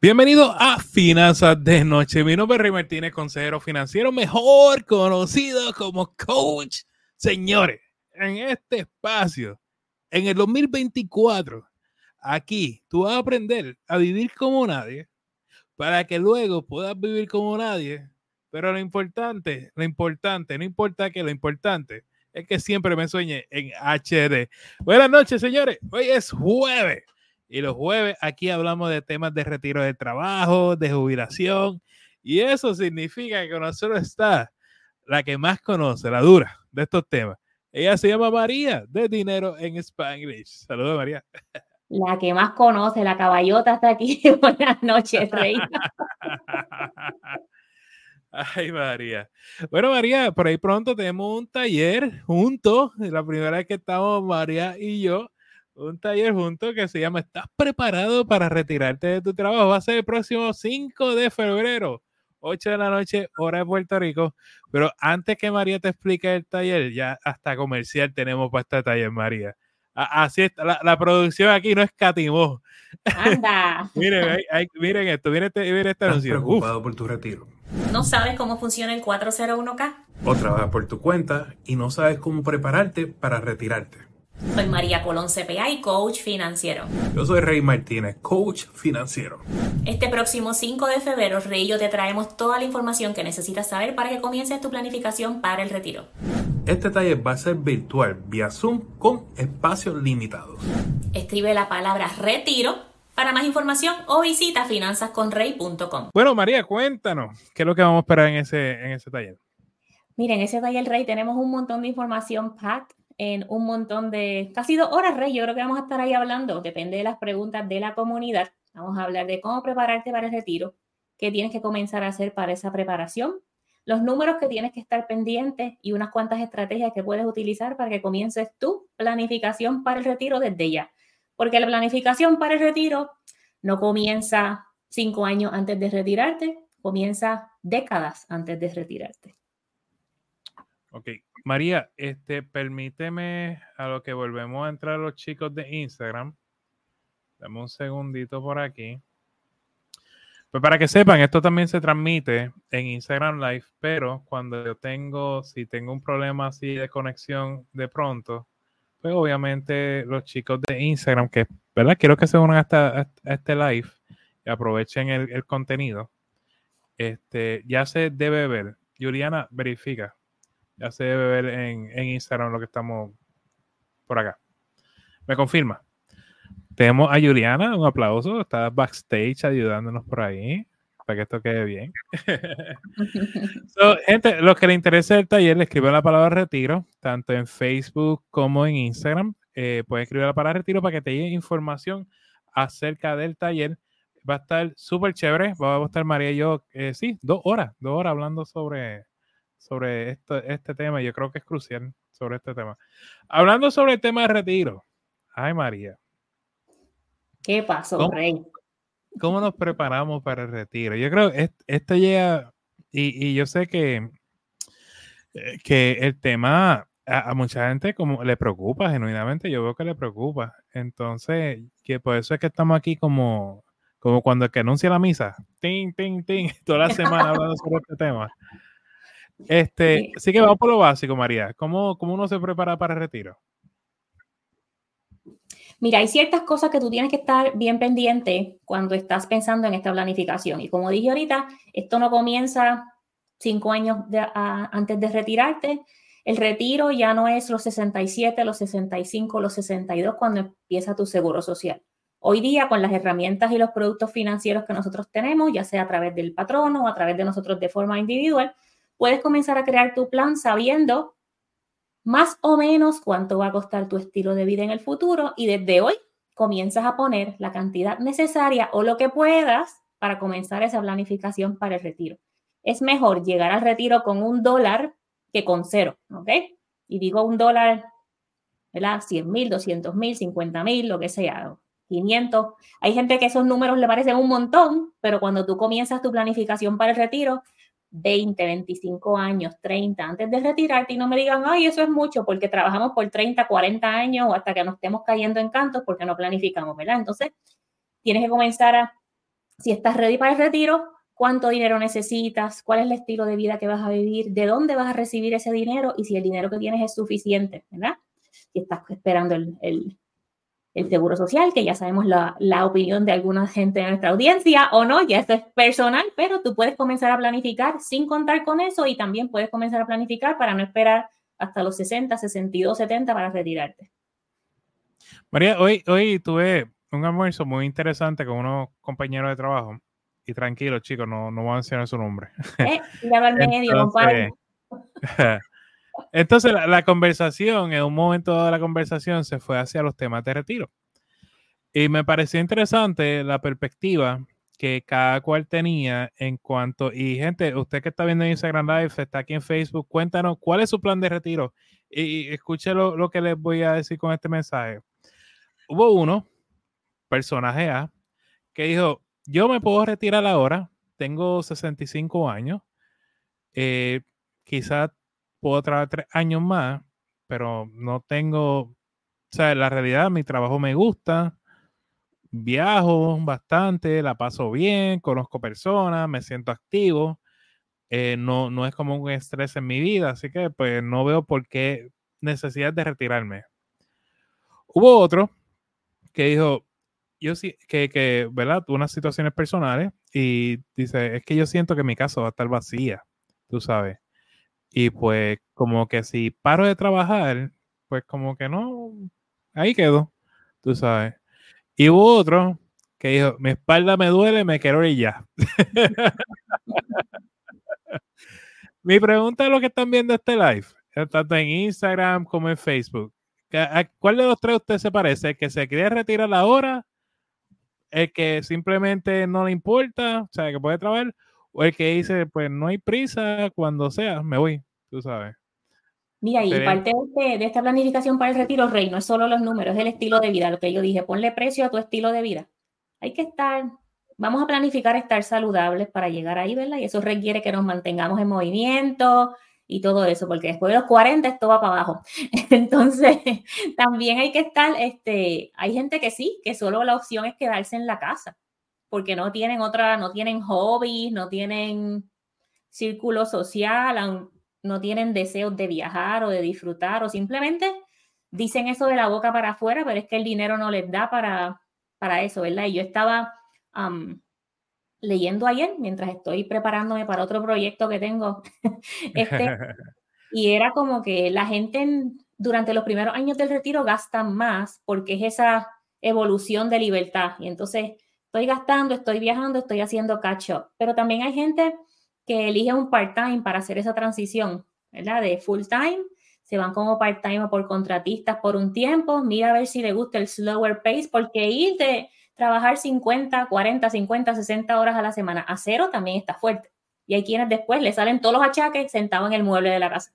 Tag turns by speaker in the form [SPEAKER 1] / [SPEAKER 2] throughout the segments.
[SPEAKER 1] Bienvenido a Finanzas de Noche. Mi nombre es Rey Martínez, consejero financiero, mejor conocido como coach. Señores, en este espacio, en el 2024, aquí tú vas a aprender a vivir como nadie para que luego puedas vivir como nadie. Pero lo importante, lo importante, no importa que lo importante es que siempre me sueñe en HD. Buenas noches, señores. Hoy es jueves. Y los jueves aquí hablamos de temas de retiro de trabajo, de jubilación. Y eso significa que con nosotros está la que más conoce, la dura de estos temas. Ella se llama María de Dinero en Spanglish. Saludos, María.
[SPEAKER 2] La que más conoce, la caballota está aquí. Buenas noches, reina.
[SPEAKER 1] Ay, María. Bueno, María, por ahí pronto tenemos un taller juntos. La primera vez que estamos María y yo un taller junto que se llama ¿Estás preparado para retirarte de tu trabajo? Va a ser el próximo 5 de febrero, 8 de la noche, hora de Puerto Rico. Pero antes que María te explique el taller, ya hasta comercial tenemos para este taller, María. Así es, la, producción aquí no escatimó.
[SPEAKER 2] Anda.
[SPEAKER 1] miren, miren esto, miren este, miren este
[SPEAKER 3] anuncio. preocupado por tu retiro?
[SPEAKER 2] ¿No sabes cómo funciona el 401k?
[SPEAKER 3] O trabajas por tu cuenta y no sabes cómo prepararte para retirarte.
[SPEAKER 2] Soy María Colón CPA y coach financiero.
[SPEAKER 3] Yo soy Rey Martínez, coach financiero.
[SPEAKER 2] Este próximo 5 de febrero, Rey y yo te traemos toda la información que necesitas saber para que comiences tu planificación para el retiro.
[SPEAKER 3] Este taller va a ser virtual, vía Zoom, con espacios limitados.
[SPEAKER 2] Escribe la palabra retiro para más información o visita finanzasconrey.com.
[SPEAKER 1] Bueno, María, cuéntanos, ¿qué es lo que vamos a esperar en ese, en ese taller?
[SPEAKER 2] Miren, en ese taller Rey tenemos un montón de información packed en un montón de, casi dos horas, Rey. Yo creo que vamos a estar ahí hablando, depende de las preguntas de la comunidad. Vamos a hablar de cómo prepararte para el retiro, qué tienes que comenzar a hacer para esa preparación, los números que tienes que estar pendientes y unas cuantas estrategias que puedes utilizar para que comiences tu planificación para el retiro desde ya. Porque la planificación para el retiro no comienza cinco años antes de retirarte, comienza décadas antes de retirarte.
[SPEAKER 1] Ok, María, este, permíteme a lo que volvemos a entrar los chicos de Instagram. Dame un segundito por aquí. Pues para que sepan, esto también se transmite en Instagram Live, pero cuando yo tengo, si tengo un problema así de conexión de pronto, pues obviamente los chicos de Instagram, que, ¿verdad? Quiero que se unan a, este live y aprovechen el, el contenido. Este, ya se debe ver. Juliana, verifica. Ya se debe ver en, Instagram lo que estamos por acá. Me confirma. Tenemos a Juliana, un aplauso. Está backstage ayudándonos por ahí para que esto quede bien. gente, los que les interese el taller, le escriben la palabra retiro, tanto en Facebook como en Instagram. Eh, pueden escribir la palabra retiro para que te llegue información acerca del taller. Va a estar súper chévere. Va a estar María y yo, eh, sí, dos horas, dos horas hablando sobre, sobre este, este tema. Yo creo que es crucial sobre este tema. Hablando sobre el tema de retiro. Ay, María.
[SPEAKER 2] ¿Qué pasó, Rey?
[SPEAKER 1] ¿Cómo nos preparamos para el retiro? Yo creo que esto llega, y, yo sé que, eh, que el tema a, mucha gente como le preocupa, genuinamente, yo veo que le preocupa. Entonces, que por eso es que estamos aquí como, como cuando el que anuncia la misa, ting, ting, ting, toda la semana hablando sobre este tema. Este, sí que vamos por lo básico, María. ¿Cómo, ¿Cómo uno se prepara para el retiro?
[SPEAKER 2] Mira, hay ciertas cosas que tú tienes que estar bien pendiente cuando estás pensando en esta planificación. Y como dije ahorita, esto no comienza cinco años antes de retirarte. El retiro ya no es los 67, los 65, los 62 cuando empieza tu seguro social. Hoy día, con las herramientas y los productos financieros que nosotros tenemos, ya sea a través del patrono o a través de nosotros de forma individual, puedes comenzar a crear tu plan sabiendo más o menos cuánto va a costar tu estilo de vida en el futuro y desde hoy comienzas a poner la cantidad necesaria o lo que puedas para comenzar esa planificación para el retiro. Es mejor llegar al retiro con un dólar que con cero, ¿ok? Y digo un dólar, ¿verdad? 100 mil, 200 mil, 50 mil, lo que sea, 500. Hay gente que esos números le parecen un montón, pero cuando tú comienzas tu planificación para el retiro, 20, 25 años, 30, antes de retirarte y no me digan, ay, eso es mucho porque trabajamos por 30, 40 años o hasta que nos estemos cayendo en cantos porque no planificamos, ¿verdad? Entonces, tienes que comenzar a si estás ready para el retiro, cuánto dinero necesitas, cuál es el estilo de vida que vas a vivir, de dónde vas a recibir ese dinero y si el dinero que tienes es suficiente, ¿verdad? Si estás esperando el, el, el seguro social, que ya sabemos la, la, opinión de alguna gente de nuestra audiencia o no, ya esto es personal, pero tú puedes comenzar a planificar sin contar con eso y también puedes comenzar a planificar para no esperar hasta los 60, 62, 70 para retirarte.
[SPEAKER 1] María, hoy, hoy tuve un almuerzo muy interesante con unos compañeros de trabajo y tranquilo, chicos, no, no voy a mencionar su nombre.
[SPEAKER 2] Eh, medio,
[SPEAKER 1] Entonces, la, conversación, en un momento de la conversación, se fue hacia los temas de retiro. Y me pareció interesante la perspectiva que cada cual tenía en cuanto, y gente, usted que está viendo en Instagram Live, está aquí en Facebook, cuéntanos cuál es su plan de retiro. Y, escuche lo, lo que les voy a decir con este mensaje. Hubo uno, personaje A, que dijo, yo me puedo retirar ahora, tengo 65 años, eh, quizás puedo trabajar tres años más, pero no tengo, o sea, la realidad, mi trabajo me gusta, viajo bastante, la paso bien, conozco personas, me siento activo, eh, no, no es como un estrés en mi vida, así que pues no veo por qué necesidad de retirarme. Hubo otro que dijo, yo sí, que, que, ¿verdad? Unas situaciones personales y dice, es que yo siento que mi casa va a estar vacía, tú sabes. Y pues como que si paro de trabajar, pues como que no, ahí quedo, tú sabes. Y hubo otro que dijo, mi espalda me duele, me quiero ir ya. mi pregunta es lo que están viendo este live, tanto en Instagram como en Facebook. ¿Cuál de los tres usted se parece? ¿El que se quiere retirar ahora el que simplemente no le importa, o sea, que puede trabajar, o el que dice, pues no hay prisa, cuando sea, me voy, tú sabes.
[SPEAKER 2] Mira, y parte de, esta planificación para el retiro, Rey, no es solo los números, es el estilo de vida, lo que yo dije, ponle precio a tu estilo de vida. Hay que estar, vamos a planificar estar saludables para llegar ahí, ¿verdad? Y eso requiere que nos mantengamos en movimiento, y todo eso, porque después de los 40 esto va para abajo. Entonces, también hay que estar, este, hay gente que sí, que solo la opción es quedarse en la casa, porque no tienen otra, no tienen hobbies, no tienen círculo social, no tienen deseos de viajar o de disfrutar, o simplemente dicen eso de la boca para afuera, pero es que el dinero no les da para, para eso, ¿verdad? Y yo estaba leyendo ayer mientras estoy preparándome para otro proyecto que tengo. este, y era como que la gente durante los primeros años del retiro gasta más porque es esa evolución de libertad. Y entonces estoy gastando, estoy viajando, estoy haciendo catch up. Pero también hay gente que elige un part-time para hacer esa transición, ¿verdad? De full-time. Se van como part-time o por contratistas por un tiempo. Mira a ver si le gusta el slower pace, porque ir de trabajar 50, 40, 50, 60 horas a la semana a cero también está fuerte. Y hay quienes después le salen todos los achaques sentados en el mueble de la casa.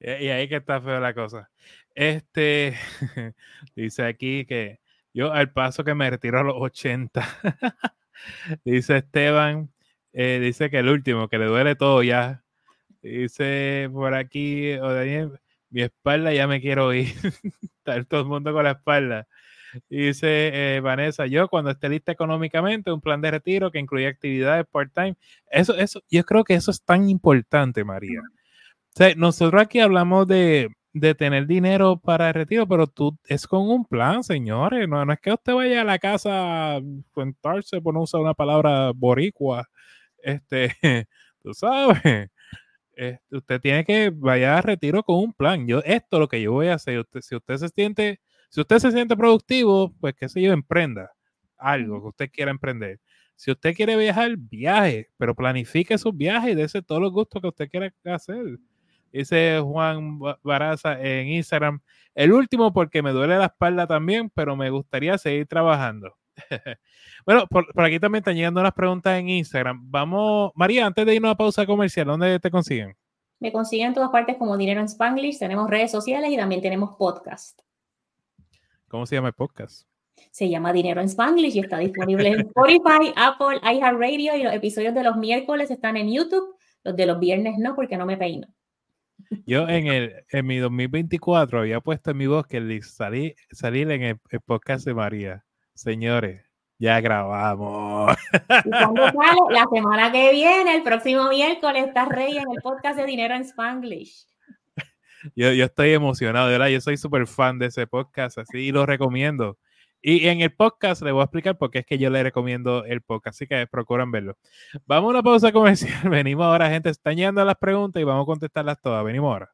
[SPEAKER 1] Y ahí que está feo la cosa. Este dice aquí que yo al paso que me retiro a los 80, dice Esteban, eh, dice que el último, que le duele todo ya. Dice por aquí, o Daniel, mi espalda ya me quiero ir. Está todo el mundo con la espalda. Dice eh, Vanessa, yo cuando esté lista económicamente, un plan de retiro que incluya actividades part-time. Eso, eso, yo creo que eso es tan importante, María. O sea, nosotros aquí hablamos de, de tener dinero para el retiro, pero tú es con un plan, señores. No, no es que usted vaya a la casa a contarse por no usar una palabra boricua. Este, tú sabes. Este, usted tiene que vaya a retiro con un plan. Yo, esto es lo que yo voy a hacer. Usted, si usted se siente si usted se siente productivo, pues qué sé yo, emprenda algo que usted quiera emprender. Si usted quiere viajar, viaje, pero planifique sus viajes y dése todos los gustos que usted quiera hacer. Dice Juan Baraza en Instagram. El último porque me duele la espalda también, pero me gustaría seguir trabajando. bueno, por, aquí también están llegando unas preguntas en Instagram. Vamos, María, antes de irnos a pausa comercial, ¿dónde te consiguen?
[SPEAKER 2] Me consiguen en todas partes como Dinero en Spanglish. Tenemos redes sociales y también tenemos podcast.
[SPEAKER 1] ¿Cómo se llama el podcast?
[SPEAKER 2] Se llama Dinero en Spanglish y está disponible en Spotify, Apple, iHeartRadio y los episodios de los miércoles están en YouTube, los de los viernes no, porque no me peino.
[SPEAKER 1] Yo en, el, en mi 2024 había puesto en mi voz que salí, salir en el, podcast de María. Señores, Ya grabamos.
[SPEAKER 2] ¿Y cuándo sale? La semana que viene, el próximo miércoles, estás rey en el podcast de Dinero en Spanglish.
[SPEAKER 1] Yo, yo estoy emocionado, de verdad. Yo soy súper fan de ese podcast, así y lo recomiendo. Y en el podcast le voy a explicar por qué es que yo le recomiendo el podcast, así que procuran verlo. Vamos a una pausa comercial. Venimos ahora, gente. Están llegando las preguntas y vamos a contestarlas todas. Venimos ahora.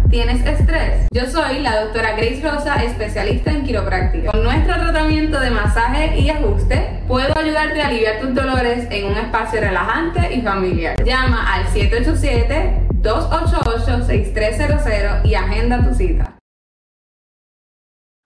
[SPEAKER 4] ¿Tienes estrés? Yo soy la doctora Grace Rosa, especialista en quiropráctica. Con nuestro tratamiento de masaje y ajuste, puedo ayudarte a aliviar tus dolores en un espacio relajante y familiar. Llama al 787-288-6300 y agenda tu cita.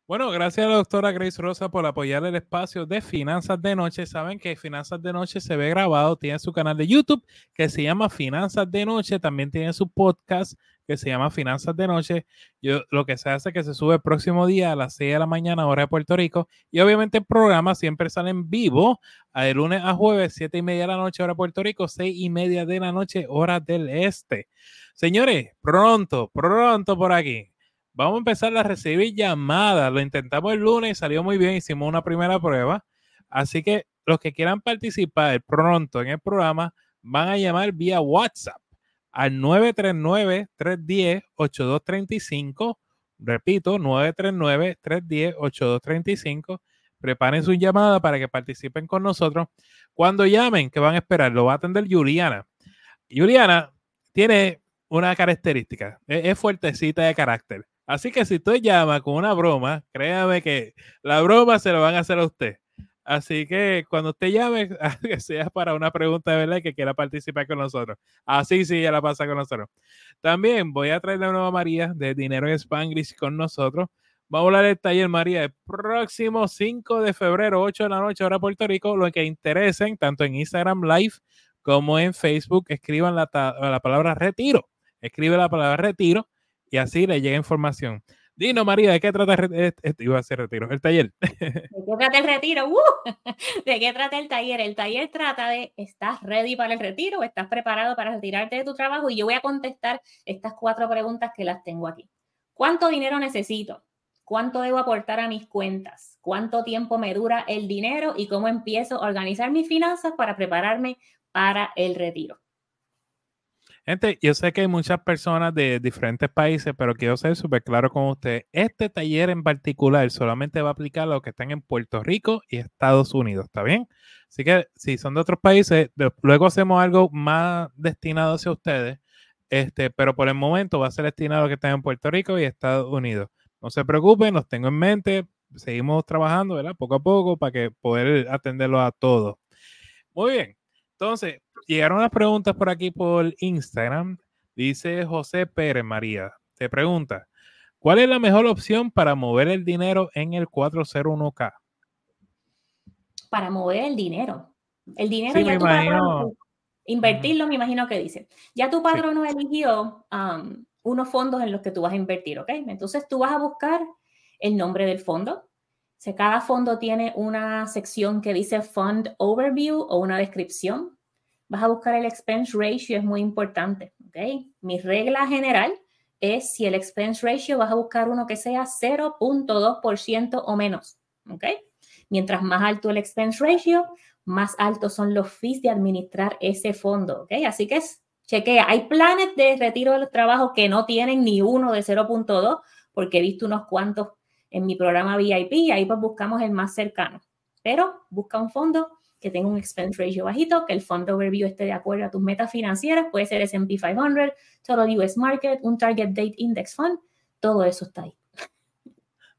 [SPEAKER 1] Bueno, gracias a la doctora Grace Rosa por apoyar el espacio de Finanzas de Noche. Saben que Finanzas de Noche se ve grabado, tiene su canal de YouTube que se llama Finanzas de Noche, también tiene su podcast que se llama Finanzas de Noche. Yo, lo que se hace es que se sube el próximo día a las 6 de la mañana, hora de Puerto Rico. Y obviamente el programa siempre sale en vivo de lunes a jueves, 7 y media de la noche, hora de Puerto Rico, 6 y media de la noche, hora del este. Señores, pronto, pronto por aquí vamos a empezar a recibir llamadas. Lo intentamos el lunes salió muy bien. Hicimos una primera prueba. Así que los que quieran participar pronto en el programa van a llamar vía WhatsApp al 939-310-8235. Repito, 939-310-8235. Preparen su llamada para que participen con nosotros. Cuando llamen, que van a esperar? Lo va a atender Juliana. Juliana tiene una característica, es fuertecita de carácter. Así que si usted llama con una broma, créame que la broma se la van a hacer a usted. Así que cuando usted llame, que sea para una pregunta de verdad que quiera participar con nosotros. Así sí, ya la pasa con nosotros. También voy a traer de nuevo a María de Dinero en Spanglish con nosotros. Vamos a hablar del taller María el próximo 5 de febrero, 8 de la noche, hora Puerto Rico. Lo que interesen, tanto en Instagram Live como en Facebook, escriban la, la palabra retiro. Escribe la palabra retiro y así le llega información. Dino, María, ¿de qué trata el, iba a hacer retiro, el taller?
[SPEAKER 2] ¿De qué trata el retiro? Uh, ¿De qué trata el taller? El taller trata de, ¿estás ready para el retiro? ¿Estás preparado para retirarte de tu trabajo? Y yo voy a contestar estas cuatro preguntas que las tengo aquí. ¿Cuánto dinero necesito? ¿Cuánto debo aportar a mis cuentas? ¿Cuánto tiempo me dura el dinero? ¿Y cómo empiezo a organizar mis finanzas para prepararme para el retiro?
[SPEAKER 1] Gente, yo sé que hay muchas personas de diferentes países, pero quiero ser súper claro con usted. Este taller en particular solamente va a aplicar a los que están en Puerto Rico y Estados Unidos, ¿está bien? Así que si son de otros países, luego hacemos algo más destinado hacia ustedes, este, pero por el momento va a ser destinado a los que están en Puerto Rico y Estados Unidos. No se preocupen, los tengo en mente, seguimos trabajando, ¿verdad? Poco a poco para que poder atenderlo a todos. Muy bien. Entonces, llegaron unas preguntas por aquí por Instagram. Dice José Pérez María. Te pregunta, ¿cuál es la mejor opción para mover el dinero en el 401k?
[SPEAKER 2] Para mover el dinero. El dinero ya tu patrono, invertirlo, me imagino que dice. Ya tu patrono eligió um, unos fondos en los que tú vas a invertir, ¿ok? Entonces tú vas a buscar el nombre del fondo. cada fondo tiene una sección que dice Fund Overview o una descripción vas a buscar el expense ratio, es muy importante. ¿ok? Mi regla general es si el expense ratio vas a buscar uno que sea 0.2% o menos. ¿ok? Mientras más alto el expense ratio, más altos son los fees de administrar ese fondo. ¿ok? Así que es, chequea. Hay planes de retiro del trabajo que no tienen ni uno de 0.2 porque he visto unos cuantos en mi programa VIP y ahí pues buscamos el más cercano. Pero busca un fondo que tenga un expense ratio bajito, que el fund overview esté de acuerdo a tus metas financieras, puede ser S&P 500, Total US Market, un Target Date Index Fund, todo eso está ahí.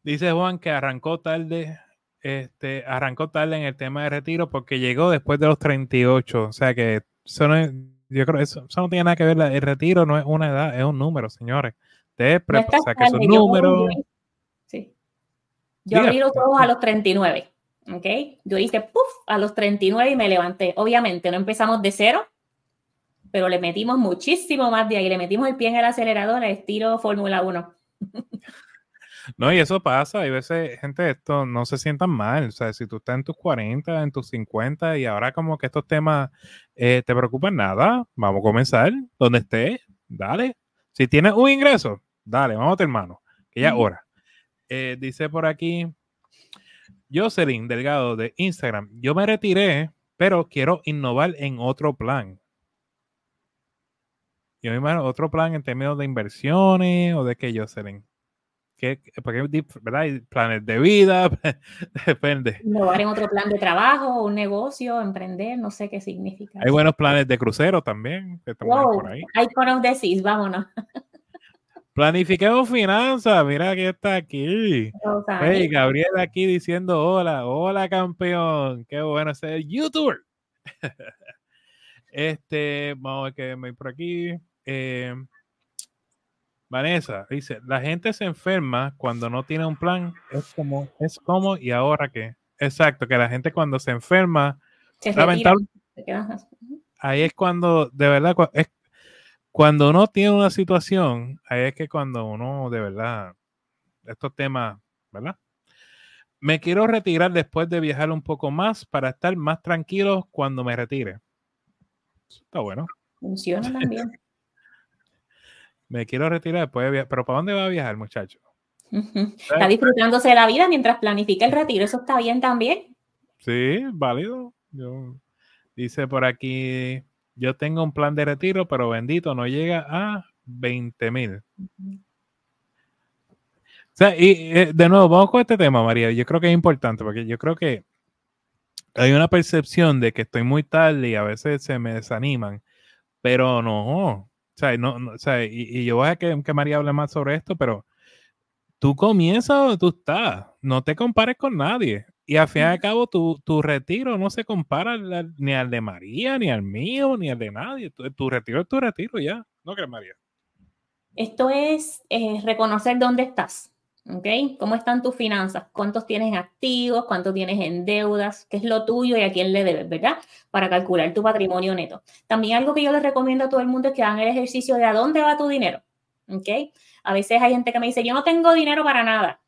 [SPEAKER 1] Dice Juan que arrancó tarde, este, arrancó tarde en el tema de retiro porque llegó después de los 38, o sea que eso no yo creo eso, eso no tiene nada que ver, el retiro no es una edad, es un número, señores. Te o sea, que esos números...
[SPEAKER 2] Sí. Yo abrí los ojos a los 39. ¿Ok? Yo hice, puff, a los 39 y me levanté. Obviamente, no empezamos de cero, pero le metimos muchísimo más de ahí, le metimos el pie en el acelerador a estilo Fórmula 1.
[SPEAKER 1] No, y eso pasa, hay veces, gente, esto no se sientan mal, o sea, si tú estás en tus 40, en tus 50 y ahora como que estos temas eh, te preocupan nada, vamos a comenzar, donde estés, dale. Si tienes un ingreso, dale, vamos hermano, que ya es hora. Eh, dice por aquí, Jocelyn Delgado de Instagram, yo me retiré, pero quiero innovar en otro plan. Yo me imagino otro plan en términos de inversiones o de qué, Jocelyn. ¿Qué, porque, ¿verdad? Hay planes de vida, depende.
[SPEAKER 2] Innovar en otro plan de trabajo, un negocio, emprender, no sé qué significa.
[SPEAKER 1] Hay buenos planes de crucero también. Que
[SPEAKER 2] wow, por ahí. CIS, vámonos.
[SPEAKER 1] Planifiquemos finanzas, mira que está aquí. Hey, Gabriel aquí diciendo hola, hola campeón, qué bueno ser youtuber. este, vamos a ver que me por aquí. Eh, Vanessa dice, la gente se enferma cuando no tiene un plan, es como, es como, y ahora qué. Exacto, que la gente cuando se enferma, lamentable, ahí es cuando, de verdad, es cuando uno tiene una situación, ahí es que cuando uno, de verdad, estos temas, ¿verdad? Me quiero retirar después de viajar un poco más para estar más tranquilo cuando me retire. Está bueno.
[SPEAKER 2] Funciona también.
[SPEAKER 1] me quiero retirar después de Pero ¿para dónde va a viajar, muchacho?
[SPEAKER 2] Está disfrutándose de la vida mientras planifica el retiro. Eso está bien también.
[SPEAKER 1] Sí, válido. dice por aquí, yo tengo un plan de retiro, pero bendito, no llega a 20 mil. O sea, y eh, de nuevo, vamos con este tema, María. Yo creo que es importante porque yo creo que hay una percepción de que estoy muy tarde y a veces se me desaniman, pero no, o sea, no, o sea, y, yo voy a que, que María hable más sobre esto, pero tú comienzas donde tú estás, no te compares con nadie. Y al fin y al cabo, tu, tu retiro no se compara ni al de María, ni al mío, ni al de nadie. Tu, retiro es tu retiro ya. ¿No crees, María?
[SPEAKER 2] Esto es eh, reconocer dónde estás. ¿ok? ¿Cómo están tus finanzas? ¿Cuántos tienes en activos? ¿Cuántos tienes en deudas? ¿Qué es lo tuyo y a quién le debes, verdad? Para calcular tu patrimonio neto. También algo que yo les recomiendo a todo el mundo es que hagan el ejercicio de a dónde va tu dinero, ¿ok? A veces hay gente que me dice, yo no tengo dinero para nada.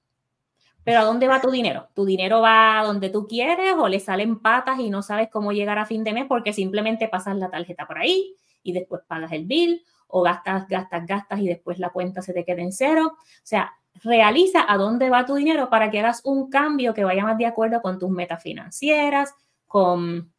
[SPEAKER 2] Pero ¿a dónde va tu dinero? ¿Tu dinero va donde tú quieres o le salen patas y no sabes cómo llegar a fin de mes porque simplemente pasas la tarjeta por ahí y después pagas el bill o gastas, gastas, gastas y después la cuenta se te queda en cero? O sea, realiza a dónde va tu dinero para que hagas un cambio que vaya más de acuerdo con tus metas financieras con,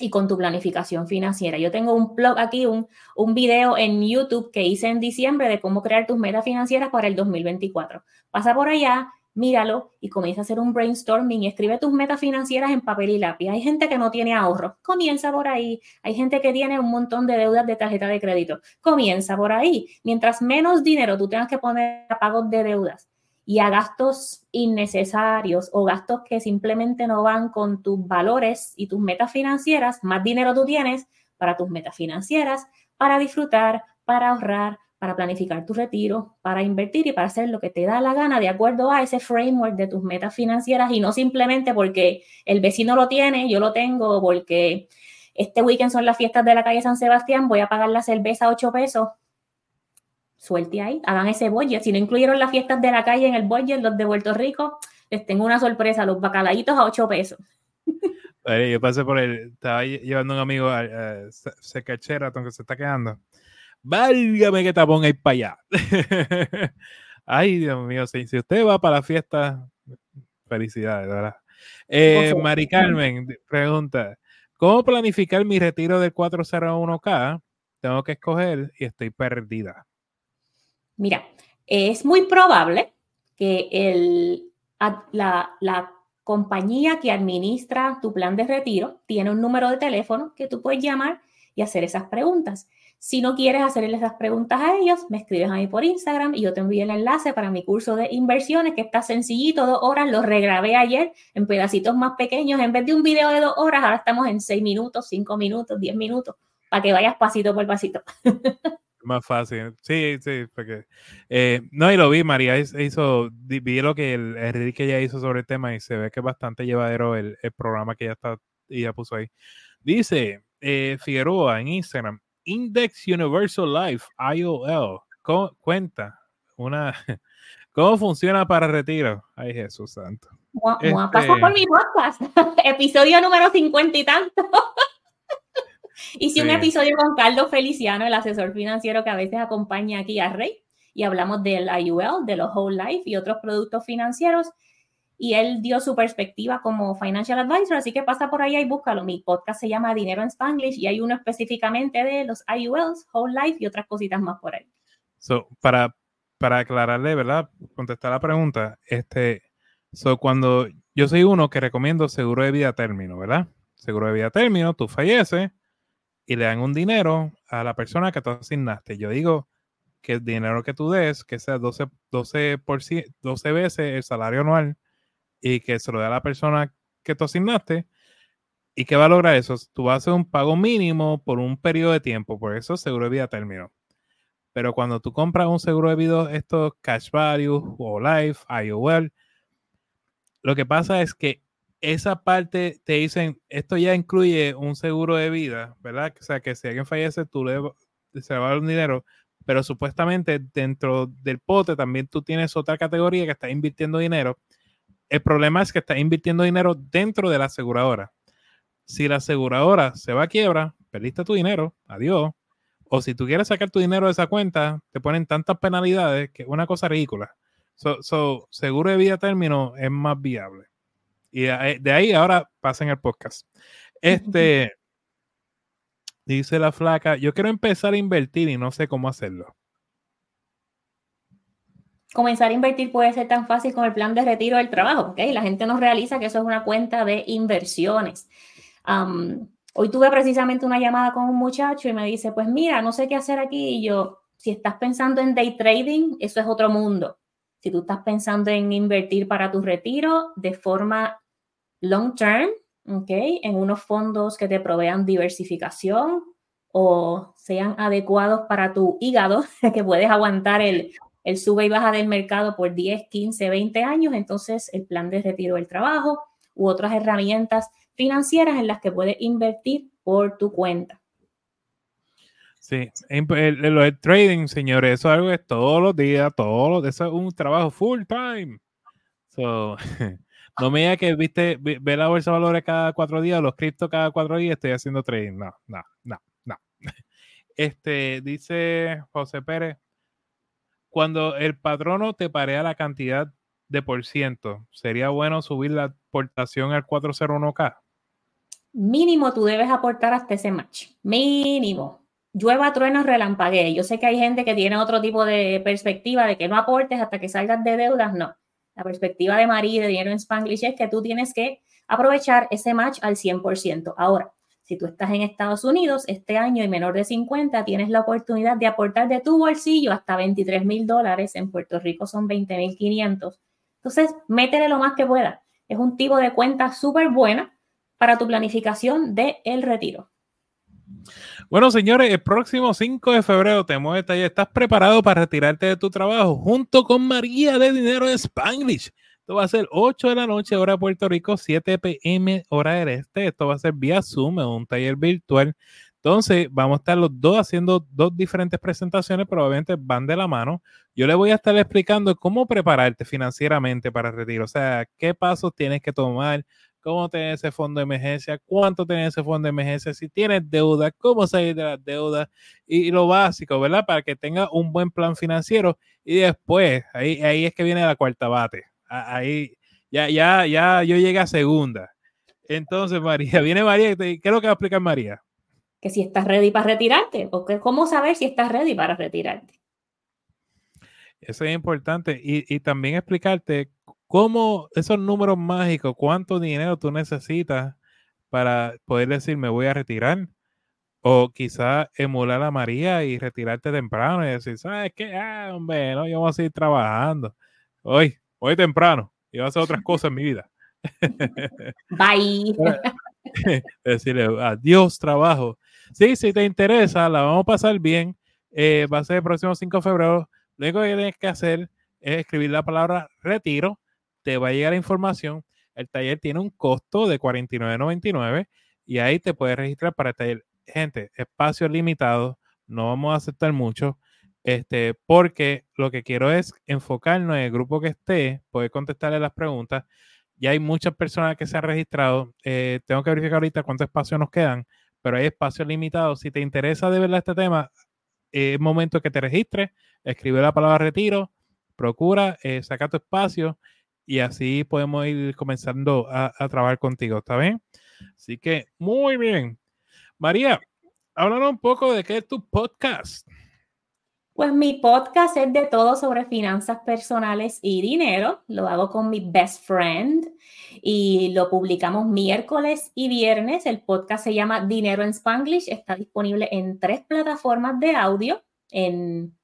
[SPEAKER 2] y con tu planificación financiera. Yo tengo un blog aquí, un, un video en YouTube que hice en diciembre de cómo crear tus metas financieras para el 2024. Pasa por allá, míralo y comienza a hacer un brainstorming y escribe tus metas financieras en papel y lápiz. Hay gente que no tiene ahorro, comienza por ahí. Hay gente que tiene un montón de deudas de tarjeta de crédito, comienza por ahí. Mientras menos dinero tú tengas que poner a pagos de deudas y a gastos innecesarios o gastos que simplemente no van con tus valores y tus metas financieras, más dinero tú tienes para tus metas financieras, para disfrutar, para ahorrar, para planificar tu retiro, para invertir y para hacer lo que te da la gana de acuerdo a ese framework de tus metas financieras y no simplemente porque el vecino lo tiene, yo lo tengo, porque este weekend son las fiestas de la calle San Sebastián, voy a pagar la cerveza a 8 pesos. Suelte ahí, hagan ese budget. Si no incluyeron las fiestas de la calle en el budget, los de Puerto Rico, les tengo una sorpresa, los bacalaitos a 8 pesos.
[SPEAKER 1] Yo pasé por el, estaba llevando un amigo a, a, Secachera, aunque se está quedando válgame que tapón hay para allá. Ay, Dios mío, si, usted va para la fiesta, felicidades, ¿verdad? Eh, Mari Carmen pregunta, ¿cómo planificar mi retiro del 401k? Tengo que escoger y estoy perdida.
[SPEAKER 2] Mira, es muy probable que el, la, la compañía que administra tu plan de retiro tiene un número de teléfono que tú puedes llamar y hacer esas preguntas. Si no quieres hacerle esas preguntas a ellos, me escribes a mí por Instagram y yo te envío el enlace para mi curso de inversiones, que está sencillito, dos horas, lo regrabé ayer en pedacitos más pequeños. En vez de un video de dos horas, ahora estamos en seis minutos, cinco minutos, diez minutos, para que vayas pasito por pasito.
[SPEAKER 1] Más fácil. Sí, sí, porque... Eh, no, y lo vi, María hizo, vi lo que el, el que ella hizo sobre el tema y se ve que es bastante llevadero el, el programa que ella está, ella puso ahí. Dice, eh, Figueroa en Instagram. Index Universal Life, IOL. Cuenta, una, ¿cómo funciona para retiro? Ay, Jesús santo.
[SPEAKER 2] Mua- mua,
[SPEAKER 1] Este-
[SPEAKER 2] Pasa por mi podcast, episodio número 50 y tanto. Hice un episodio con Carlos Feliciano, el asesor financiero que a veces acompaña aquí a Rey, y hablamos del IUL, de los Whole Life y otros productos financieros. Y él dio su perspectiva como financial advisor, así que pasa por ahí y búscalo. Mi podcast se llama Dinero en Spanglish y hay uno específicamente de los IULs, Whole Life y otras cositas más por ahí.
[SPEAKER 1] So, para, para aclararle, ¿verdad? Contestar la pregunta, este, so, cuando yo soy uno que recomiendo seguro de vida término, ¿verdad? Seguro de vida término, tú falleces y le dan un dinero a la persona que tú asignaste. Yo digo que el dinero que tú des, que sea 12, 12, por cien- 12 veces el salario anual y que se lo dé a la persona que tú asignaste. ¿Y qué va a lograr eso? Tú vas a hacer un pago mínimo por un periodo de tiempo, por eso seguro de vida término. Pero cuando tú compras un seguro de vida, estos cash value o life, IOL, lo que pasa es que esa parte te dicen, esto ya incluye un seguro de vida, ¿verdad? O sea, que si alguien fallece, tú le se va a dar un dinero, pero supuestamente dentro del pote también tú tienes otra categoría que está invirtiendo dinero. El problema es que está invirtiendo dinero dentro de la aseguradora. Si la aseguradora se va a quiebra, perdiste tu dinero, adiós. O si tú quieres sacar tu dinero de esa cuenta, te ponen tantas penalidades que es una cosa ridícula. So, so, seguro de vida término es más viable. Y de de ahí ahora pasen el podcast. Este, dice la flaca, yo quiero empezar a invertir y no sé cómo hacerlo.
[SPEAKER 2] Comenzar a invertir puede ser tan fácil como el plan de retiro del trabajo, ¿ok? La gente no realiza que eso es una cuenta de inversiones. Hoy tuve precisamente una llamada con un muchacho y me dice, pues mira, no sé qué hacer aquí. Y yo, si estás pensando en day trading, eso es otro mundo. Si tú estás pensando en invertir para tu retiro de forma long term, ¿ok? En unos fondos que te provean diversificación o sean adecuados para tu hígado, que puedes aguantar el, el sube y baja del mercado por 10, 15, 20 años, entonces el plan de retiro del trabajo u otras herramientas financieras en las que puedes invertir por tu cuenta.
[SPEAKER 1] Sí, el, el- el- trading, señores, eso es algo que es todos los días, todos los eso es un trabajo full time. So, no me diga que viste, ve, la bolsa de valores cada cuatro días, los criptos cada cuatro días, estoy haciendo trading. No, no, no, no. Este, dice José Pérez, cuando el patrono te parea la cantidad de por ciento, ¿sería bueno subir la aportación al 401k?
[SPEAKER 2] Mínimo tú debes aportar hasta ese match. Mínimo. Llueva, trueno, relampaguee. Yo sé que hay gente que tiene otro tipo de perspectiva de que no aportes hasta que salgas de deudas. No. La perspectiva de María de Dinero en Spanglish es que tú tienes que aprovechar ese match al 100%. Ahora, si tú estás en Estados Unidos este año y menor de 50, tienes la oportunidad de aportar de tu bolsillo hasta 23 mil dólares. En Puerto Rico son 20 mil 500. Entonces, métele lo más que pueda. Es un tipo de cuenta súper buena para tu planificación del el retiro.
[SPEAKER 1] Bueno, señores, el próximo 5 de febrero te mueves taller. ¿Estás preparado para retirarte de tu trabajo junto con María de Dinero Spanglish? Esto va a ser 8 de la noche, hora de Puerto Rico, 7 p.m. hora del este. Esto va a ser vía Zoom, en un taller virtual. Entonces, vamos a estar los dos haciendo dos diferentes presentaciones, probablemente van de la mano. Yo le voy a estar explicando cómo prepararte financieramente para el retiro, o sea, qué pasos tienes que tomar, cómo tener ese fondo de emergencia, cuánto tener ese fondo de emergencia, si tienes deuda, cómo salir de las deudas y, y lo básico, ¿verdad? Para que tenga un buen plan financiero y después, ahí, ahí es que viene la cuarta bate. Ahí ya, ya, ya yo llegué a segunda. Entonces, María, viene María, y te- ¿qué es lo que va a explicar María?
[SPEAKER 2] Que si estás ready para retirarte, o que cómo saber si estás ready para retirarte.
[SPEAKER 1] Eso es importante. Y, y también explicarte cómo esos números mágicos, cuánto dinero tú necesitas para poder decir me voy a retirar. O quizá emular a María y retirarte temprano y decir, ¿sabes qué? Ah, hombre, no, yo voy a seguir trabajando. Hoy, hoy temprano. Y voy a hacer otras cosas en mi vida.
[SPEAKER 2] Bye.
[SPEAKER 1] decirle adiós trabajo. Sí, si te interesa, la vamos a pasar bien. Eh, va a ser el próximo 5 de febrero. Lo único que tienes que hacer es escribir la palabra retiro. Te va a llegar la información. El taller tiene un costo de $49.99 y ahí te puedes registrar para el taller. gente, espacios limitados, no vamos a aceptar mucho, este, porque lo que quiero es enfocarnos en el grupo que esté, poder contestarle las preguntas. Ya hay muchas personas que se han registrado. eh, tengo que verificar ahorita cuántos espacios nos quedan, pero hay espacios limitados. Si te interesa de verdad este tema, eh, es momento que te registres, escribe la palabra retiro, procura, eh, saca tu espacio y así podemos ir comenzando a, a trabajar contigo, ¿está bien? Así que, muy bien. María, háblanos un poco de qué es tu podcast.
[SPEAKER 2] Pues mi podcast es de todo sobre finanzas personales y dinero. Lo hago con mi best friend y lo publicamos miércoles y viernes. El podcast se llama Dinero en Spanglish. Está disponible en tres plataformas de audio, en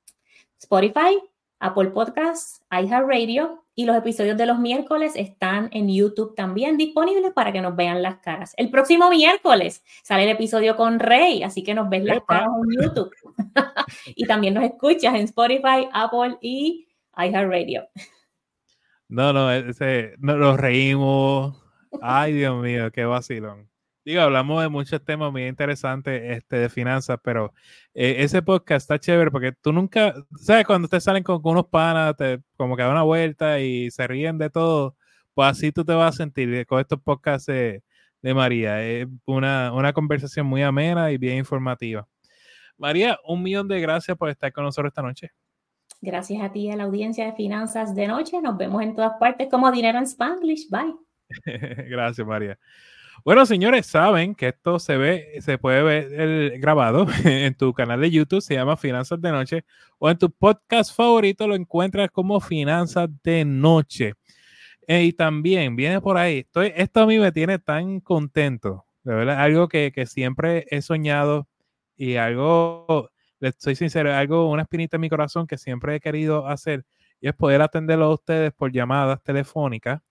[SPEAKER 2] Spotify, Apple Podcasts, iHeartRadio y los episodios de los miércoles están en YouTube también disponibles para que nos vean las caras. El próximo miércoles sale el episodio con Rey, así que nos ves las caras en YouTube. y también nos escuchas en Spotify, Apple y iHeartRadio.
[SPEAKER 1] No, no, ese, no, nos reímos. Ay, Dios mío, qué vacilón. Digo, hablamos de muchos temas muy interesantes este, de finanzas, pero eh, ese podcast está chévere porque tú nunca, ¿sabes? Cuando ustedes salen con, con unos panas, te, como que dan una vuelta y se ríen de todo, pues así tú te vas a sentir con estos podcasts de, de María. Es una, una conversación muy amena y bien informativa. María, un millón de gracias por estar con nosotros esta noche.
[SPEAKER 2] Gracias a ti a la audiencia de Finanzas de Noche. Nos vemos en todas partes como Dinero en Spanglish. Bye.
[SPEAKER 1] Gracias, María. Bueno, señores, saben que esto se ve, se puede ver el grabado en tu canal de YouTube, se llama Finanzas de Noche, o en tu podcast favorito lo encuentras como Finanzas de Noche. Eh, y también viene por ahí, estoy, esto a mí me tiene tan contento, de verdad, algo que, que siempre he soñado y algo, les soy sincero, algo, una espinita en mi corazón que siempre he querido hacer y es poder atenderlo a ustedes por llamadas telefónicas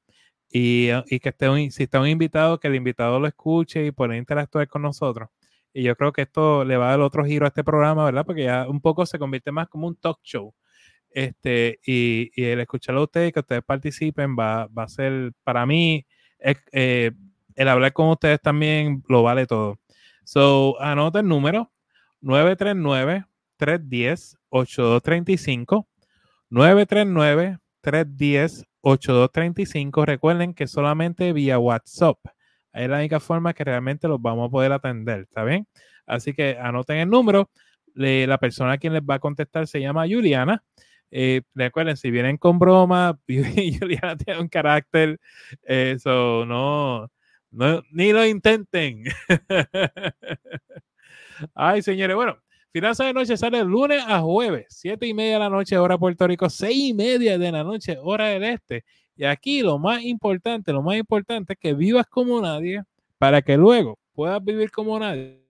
[SPEAKER 1] y, eh, y que esté un, si está un invitado, que el invitado lo escuche y pueda interactuar con nosotros. Y yo creo que esto le va a dar otro giro a este programa, ¿verdad? Porque ya un poco se convierte más como un talk show. Este, y, y el escucharlo a ustedes, que ustedes participen, va, va a ser para mí, eh, el hablar con ustedes también lo vale todo. So, anota el número 939-310-8235. 939-310-8235. Recuerden que solamente vía WhatsApp. Es la única forma que realmente los vamos a poder atender, ¿está bien? Así que anoten el número. La persona a quien les va a contestar se llama Juliana. Eh, recuerden, si vienen con broma, Juliana tiene un carácter, eso no, no, ni lo intenten. Ay, señores, bueno, Finanzas de Noche sale lunes a jueves, siete y media de la noche, hora Puerto Rico, seis y media de la noche, hora del este. Y aquí lo más importante, lo más importante es que vivas como nadie para que luego puedas vivir como nadie